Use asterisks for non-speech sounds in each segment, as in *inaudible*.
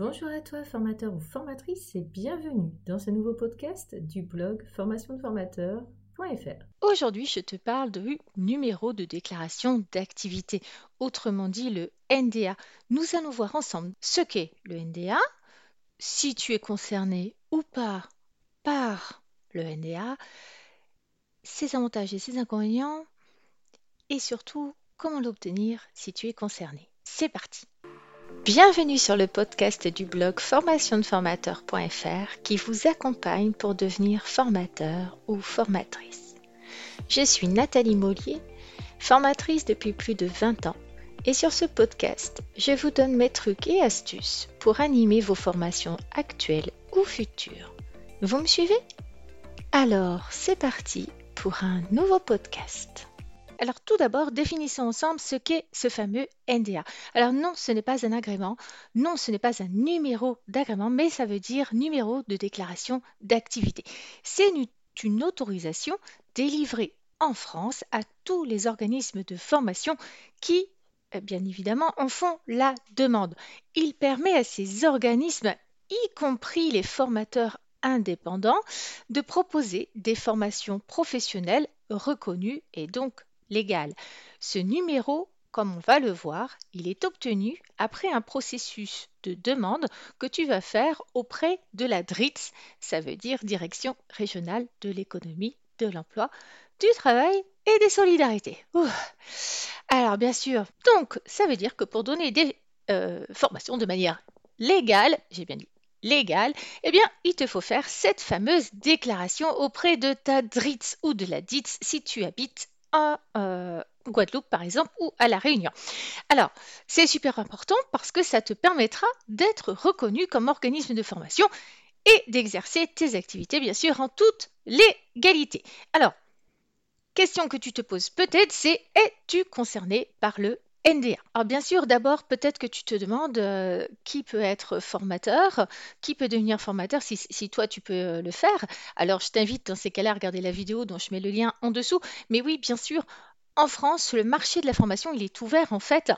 Bonjour à toi formateur ou formatrice et bienvenue dans ce nouveau podcast du blog formationdeformateur.fr. Aujourd'hui, je te parle du numéro de déclaration d'activité, autrement dit le NDA. Nous allons voir ensemble ce qu'est le NDA, si tu es concerné ou pas par le NDA, ses avantages et ses inconvénients, et surtout comment l'obtenir si tu es concerné. C'est parti Bienvenue sur le podcast du blog formationdeformateur.fr qui vous accompagne pour devenir formateur ou formatrice. Je suis Nathalie Mollier, formatrice depuis plus de 20 ans et sur ce podcast, je vous donne mes trucs et astuces pour animer vos formations actuelles ou futures. Vous me suivez? Alors, c'est parti pour un nouveau podcast. Alors tout d'abord, définissons ensemble ce qu'est ce fameux NDA. Alors non, ce n'est pas un agrément, non, ce n'est pas un numéro d'agrément, mais ça veut dire numéro de déclaration d'activité. C'est une autorisation délivrée en France à tous les organismes de formation qui, euh, bien évidemment, en font la demande. Il permet à ces organismes, y compris les formateurs indépendants, de proposer des formations professionnelles reconnues et donc légal. Ce numéro, comme on va le voir, il est obtenu après un processus de demande que tu vas faire auprès de la DRITS, ça veut dire Direction régionale de l'économie, de l'emploi, du travail et des solidarités. Alors bien sûr, donc ça veut dire que pour donner des euh, formations de manière légale, j'ai bien dit légale, eh bien, il te faut faire cette fameuse déclaration auprès de ta DRITS ou de la DITS si tu habites à euh, Guadeloupe par exemple ou à La Réunion. Alors, c'est super important parce que ça te permettra d'être reconnu comme organisme de formation et d'exercer tes activités bien sûr en toute légalité. Alors, question que tu te poses peut-être, c'est es-tu concerné par le NDA. Alors bien sûr, d'abord, peut-être que tu te demandes euh, qui peut être formateur, qui peut devenir formateur si, toi tu peux euh, le faire. Alors je t'invite dans ces cas-là à regarder la vidéo dont je mets le lien en dessous. Mais oui, bien sûr, en France, le marché de la formation, il est ouvert en fait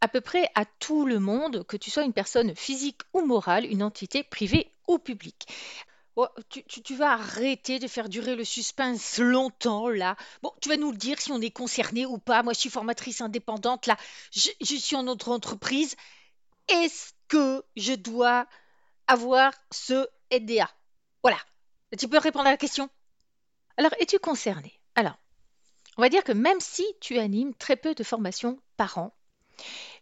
à peu près à tout le monde, que tu sois une personne physique ou morale, une entité privée ou publique. Oh, tu, vas arrêter de faire durer le suspense longtemps là. Bon, tu vas nous le dire si on est concerné ou pas. Moi, je suis formatrice indépendante là. Je, suis en autre entreprise. Est-ce que je dois avoir ce NDA Voilà. Tu peux répondre à la question? Alors, es-tu concerné? Alors, on va dire que même si tu animes très peu de formations par an,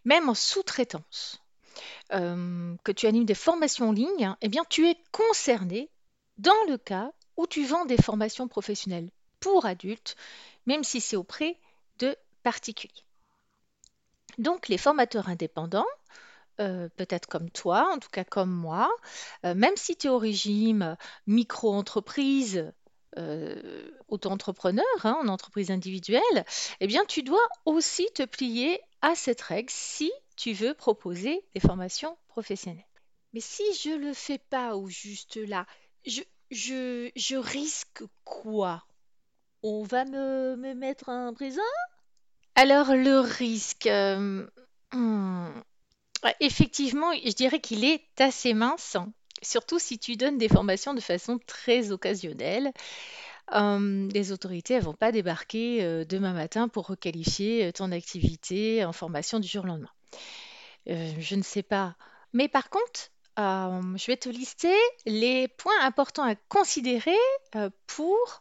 même en sous-traitance, euh, que tu animes des formations en ligne, eh bien, tu es concerné dans le cas où tu vends des formations professionnelles pour adultes, même si c'est auprès de particuliers. Donc les formateurs indépendants, euh, peut-être comme toi, en tout cas comme moi, euh, même si tu es au régime micro-entreprise, euh, auto-entrepreneur, hein, en entreprise individuelle, eh bien tu dois aussi te plier à cette règle si tu veux proposer des formations professionnelles. Mais si je ne le fais pas ou juste là, je, je, risque quoi? On va me, mettre en prison? Alors le risque, euh, hmm, effectivement, je dirais qu'il est assez mince, surtout si tu donnes des formations de façon très occasionnelle. Euh, les autorités ne vont pas débarquer euh, demain matin pour requalifier ton activité en formation du jour au lendemain. je ne sais pas. Mais par contre, euh, je vais te lister les points importants à considérer euh, pour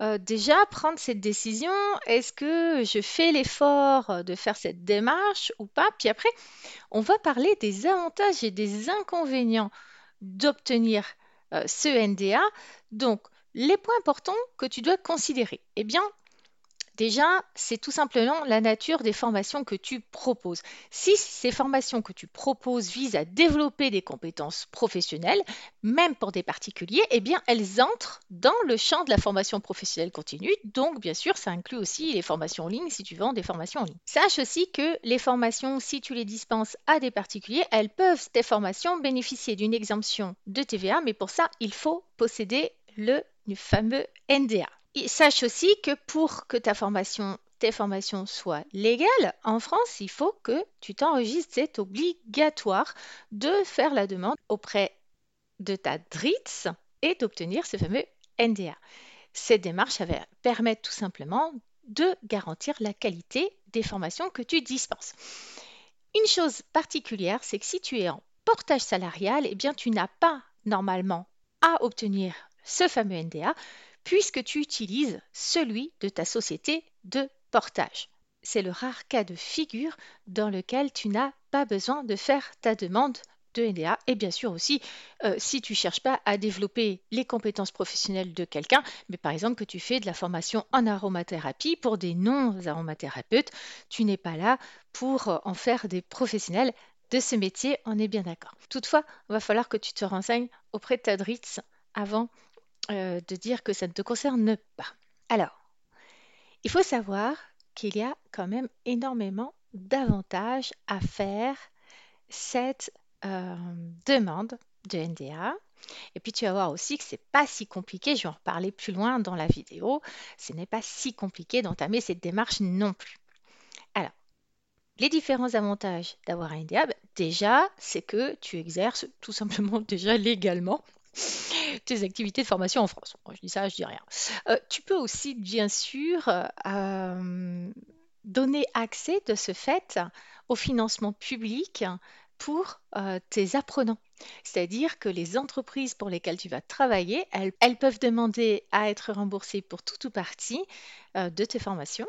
euh, déjà prendre cette décision. Est-ce que je fais l'effort de faire cette démarche ou pas? Puis après, on va parler des avantages et des inconvénients d'obtenir ce NDA. Donc, les points importants que tu dois considérer. Eh bien, Déjà, c'est tout simplement la nature des formations que tu proposes. Si ces formations que tu proposes visent à développer des compétences professionnelles, même pour des particuliers, eh bien, elles entrent dans le champ de la formation professionnelle continue. Donc, bien sûr, ça inclut aussi les formations en ligne si tu vends des formations en ligne. Sache aussi que les formations, si tu les dispenses à des particuliers, elles peuvent, tes formations, bénéficier d'une exemption de TVA, mais pour ça, il faut posséder le fameux NDA sache aussi que pour que ta formation tes formations soient légales, en France, il faut que tu t'enregistres. C'est obligatoire de faire la demande auprès de ta DRITS et d'obtenir ce fameux NDA. Cette démarche va permettre tout simplement de garantir la qualité des formations que tu dispenses. Une chose particulière, c'est que si tu es en portage salarial, eh bien tu n'as pas normalement à obtenir ce fameux NDA puisque tu utilises celui de ta société de portage. C'est le rare cas de figure dans lequel tu n'as pas besoin de faire ta demande de NDA et bien sûr aussi euh, si tu cherches pas à développer les compétences professionnelles de quelqu'un, mais par exemple que tu fais de la formation en aromathérapie pour des non-aromathérapeutes, tu n'es pas là pour euh, en faire des professionnels de ce métier, on est bien d'accord. Toutefois, il va falloir que tu te renseignes auprès de ta DRITS avant euh, de dire que ça ne te concerne pas. Alors, il faut savoir qu'il y a quand même énormément d'avantages à faire cette euh, demande de NDA. Et puis tu vas voir aussi que c'est pas si compliqué, je vais en reparler plus loin dans la vidéo, ce n'est pas si compliqué d'entamer cette démarche non plus. Alors, les différents avantages d'avoir un NDA, ben, déjà, c'est que tu exerces tout simplement *laughs* déjà légalement tes activités de formation en France. je dis ça, je dis rien. Euh, tu peux aussi, bien sûr, euh, donner accès de ce fait au financement public pour euh, tes apprenants. C'est-à-dire que les entreprises pour lesquelles tu vas travailler, elles, peuvent demander à être remboursées pour tout ou partie de tes formations.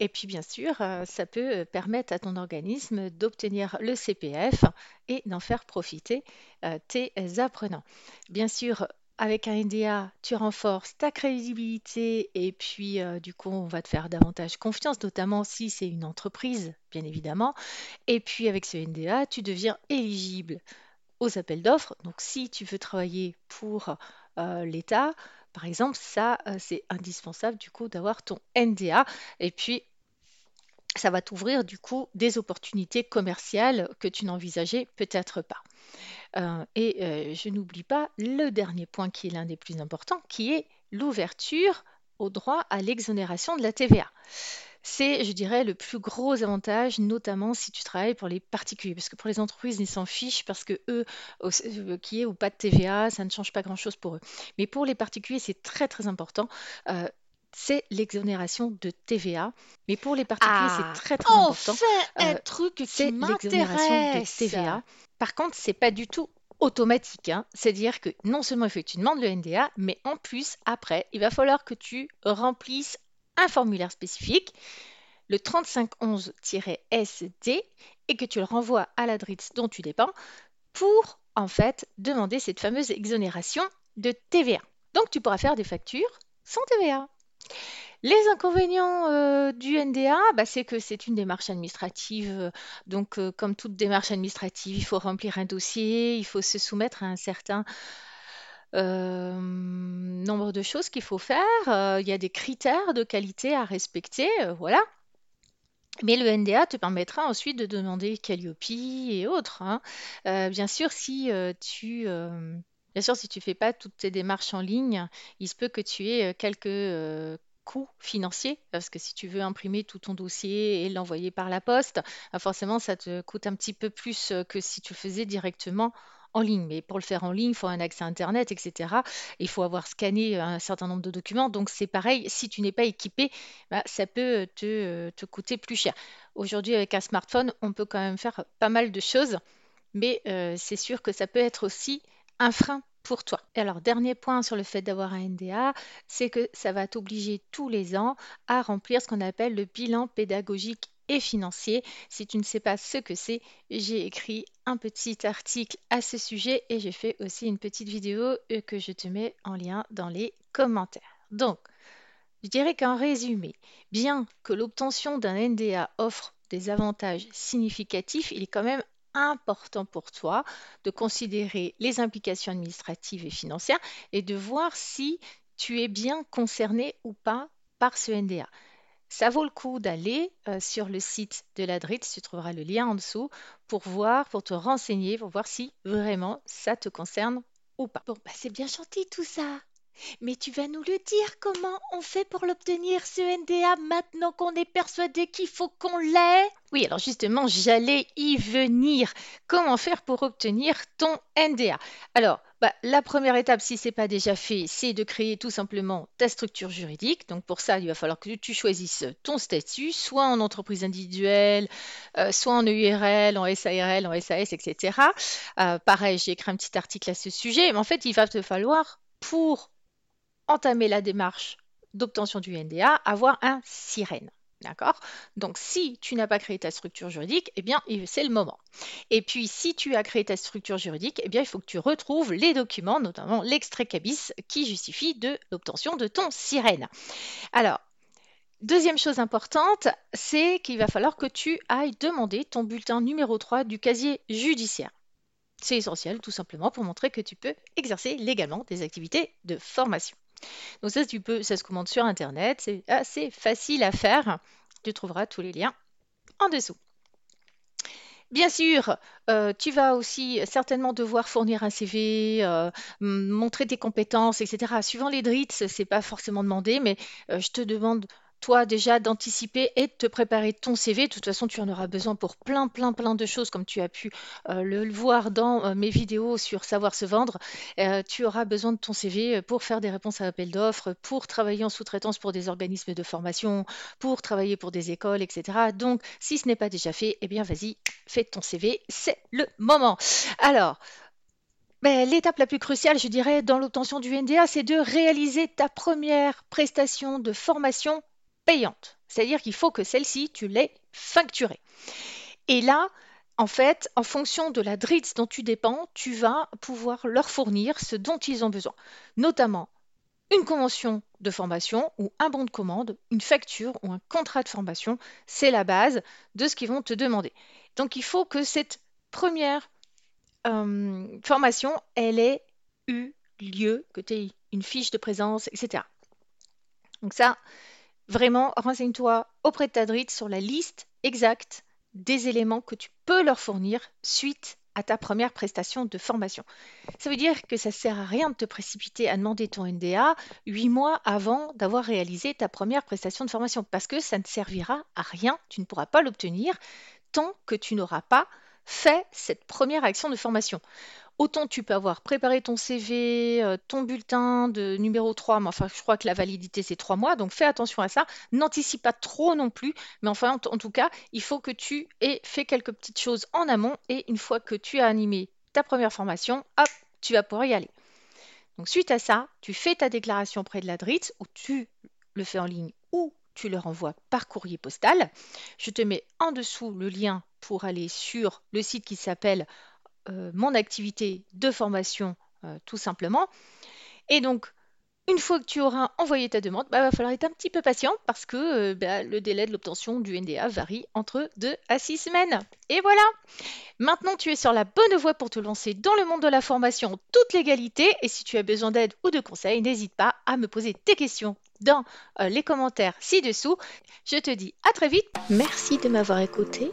Et puis bien sûr, euh, ça peut euh, permettre à ton organisme d'obtenir le CPF et d'en faire profiter euh, tes apprenants. Bien sûr, avec un NDA, tu renforces ta crédibilité et puis du coup, on va te faire davantage confiance, notamment si c'est une entreprise, bien évidemment. Et puis avec ce NDA, tu deviens éligible aux appels d'offres. Donc si tu veux travailler pour l'État, par exemple, ça, c'est indispensable du coup d'avoir ton NDA. Et puis, ça va t'ouvrir du coup des opportunités commerciales que tu n'envisageais peut-être pas. Euh, et euh, je n'oublie pas le dernier point qui est l'un des plus importants, qui est l'ouverture au droit à l'exonération de la TVA. C'est, je dirais, le plus gros avantage, notamment si tu travailles pour les particuliers, parce que pour les entreprises, ils s'en fichent parce que eux, euh, qui est ou pas de TVA, ça ne change pas grand-chose pour eux. Mais pour les particuliers, c'est très très important c'est l'exonération de TVA. Mais pour les particuliers, c'est ah, très très important. un euh, truc c'est l'exonération de TVA. Par contre, c'est pas du tout automatique. Hein. C'est-à-dire que non seulement il faut que tu demandes le NDA, mais en plus, après, il va falloir que tu remplisses un formulaire spécifique, le 3511-SD, et que tu le renvoies à l'adresse dont tu dépends pour en fait demander cette fameuse exonération de TVA. Donc tu pourras faire des factures sans TVA. Les inconvénients euh, du NDA, bah, c'est que c'est une démarche administrative. Euh, donc, euh, comme toute démarche administrative, il faut remplir un dossier, il faut se soumettre à un certain nombre de choses qu'il faut faire. il y a des critères de qualité à respecter, voilà. Mais le NDA te permettra ensuite de demander Calliope et autres. Hein. bien sûr, si tu Bien sûr, si tu fais pas toutes tes démarches en ligne, il se peut que tu aies quelques coûts financiers, parce que si tu veux imprimer tout ton dossier et l'envoyer par la poste, bah, forcément, ça te coûte un petit peu plus que si tu le faisais directement en ligne. Mais pour le faire en ligne, il faut un accès à Internet, etc. Il faut avoir scanné un certain nombre de documents. Donc c'est pareil, si tu n'es pas équipé, bah, ça peut te, coûter plus cher. Aujourd'hui, avec un smartphone, on peut quand même faire pas mal de choses, mais c'est sûr que ça peut être aussi un frein pour toi. Et alors, dernier point sur le fait d'avoir un NDA, c'est que ça va t'obliger tous les ans à remplir ce qu'on appelle le bilan pédagogique et financier. Si tu ne sais pas ce que c'est, j'ai écrit un petit article à ce sujet et j'ai fait aussi une petite vidéo euh, que je te mets en lien dans les commentaires. Donc, je dirais qu'en résumé, bien que l'obtention d'un NDA offre des avantages significatifs, il est quand même important pour toi de considérer les implications administratives et financières et de voir si tu es bien concerné ou pas par ce NDA. Ça vaut le coup d'aller euh, sur le site de la DRIT, tu trouveras le lien en dessous, pour voir, pour te renseigner, pour voir si vraiment ça te concerne ou pas. Bon, bah c'est bien gentil tout ça. Mais tu vas nous le dire comment on fait pour l'obtenir ce NDA maintenant qu'on est persuadé qu'il faut qu'on l'ait? Oui, alors justement, j'allais y venir. Comment faire pour obtenir ton NDA Alors, bah, la première étape, si ce n'est pas déjà fait, c'est de créer tout simplement ta structure juridique. Donc pour ça, il va falloir que tu choisisses ton statut, soit en entreprise individuelle, euh, soit en EURL, en SARL, en SAS, etc. Euh, pareil, j'ai écrit un petit article à ce sujet. Mais en fait, il va te falloir, pour entamer la démarche d'obtention du NDA, avoir un sirène. D'accord? Donc, si tu n'as pas créé ta structure juridique, eh bien, c'est le moment. Et puis, si tu as créé ta structure juridique, eh bien, il faut que tu retrouves les documents, notamment l'extrait cabis, qui justifie de l'obtention de ton sirène. Alors, deuxième chose importante, c'est qu'il va falloir que tu ailles demander ton bulletin numéro 3 du casier judiciaire. C'est essentiel, tout simplement, pour montrer que tu peux exercer légalement des activités de formation. Donc ça, tu peux, ça se commande sur Internet, c'est assez facile à faire. Tu trouveras tous les liens en dessous. Bien sûr, euh, tu vas aussi certainement devoir fournir un CV, euh, montrer tes compétences, etc. Suivant les DRITS, c'est pas forcément demandé, mais euh, je te demande toi déjà d'anticiper et de te préparer ton CV. De toute façon, tu en auras besoin pour plein, plein, plein de choses, comme tu as pu euh, le, voir dans euh, mes vidéos sur savoir se vendre. Euh, tu auras besoin de ton CV pour faire des réponses à appel d'offres, pour travailler en sous-traitance pour des organismes de formation, pour travailler pour des écoles, etc. Donc, si ce n'est pas déjà fait, eh bien, vas-y, fais ton CV, c'est le moment. Alors, ben, l'étape la plus cruciale, je dirais, dans l'obtention du NDA, c'est de réaliser ta première prestation de formation payante. C'est-à-dire qu'il faut que celle-ci, tu l'aies facturée. Et là, en fait, en fonction de la DRITS dont tu dépends, tu vas pouvoir leur fournir ce dont ils ont besoin, notamment une convention de formation ou un bon de commande, une facture ou un contrat de formation. C'est la base de ce qu'ils vont te demander. Donc il faut que cette première euh, formation, elle ait eu lieu, que tu aies une fiche de présence, etc. Donc ça, Vraiment, renseigne-toi auprès de ta drite sur la liste exacte des éléments que tu peux leur fournir suite à ta première prestation de formation. Ça veut dire que ça ne sert à rien de te précipiter à demander ton NDA huit mois avant d'avoir réalisé ta première prestation de formation, parce que ça ne servira à rien, tu ne pourras pas l'obtenir tant que tu n'auras pas fait cette première action de formation. Autant tu peux avoir préparé ton CV, euh, ton bulletin de numéro 3, mais enfin, je crois que la validité, c'est trois mois, donc fais attention à ça. N'anticipe pas trop non plus, mais enfin, en, tout cas, il faut que tu aies fait quelques petites choses en amont, et une fois que tu as animé ta première formation, hop, tu vas pouvoir y aller. Donc, suite à ça, tu fais ta déclaration près de la DRIT, ou tu le fais en ligne, ou tu le renvoies par courrier postal. Je te mets en dessous le lien pour aller sur le site qui s'appelle euh, mon activité de formation euh, tout simplement. Et donc, une fois que tu auras envoyé ta demande, il bah, va falloir être un petit peu patient parce que euh, bah, le délai de l'obtention du NDA varie entre 2 à 6 semaines. Et voilà Maintenant, tu es sur la bonne voie pour te lancer dans le monde de la formation en toute légalité. Et si tu as besoin d'aide ou de conseils, n'hésite pas à me poser tes questions dans les commentaires ci-dessous. Je te dis à très vite. Merci de m'avoir écouté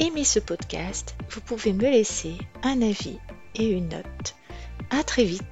aimé ce podcast, vous pouvez me laisser un avis et une note. À très vite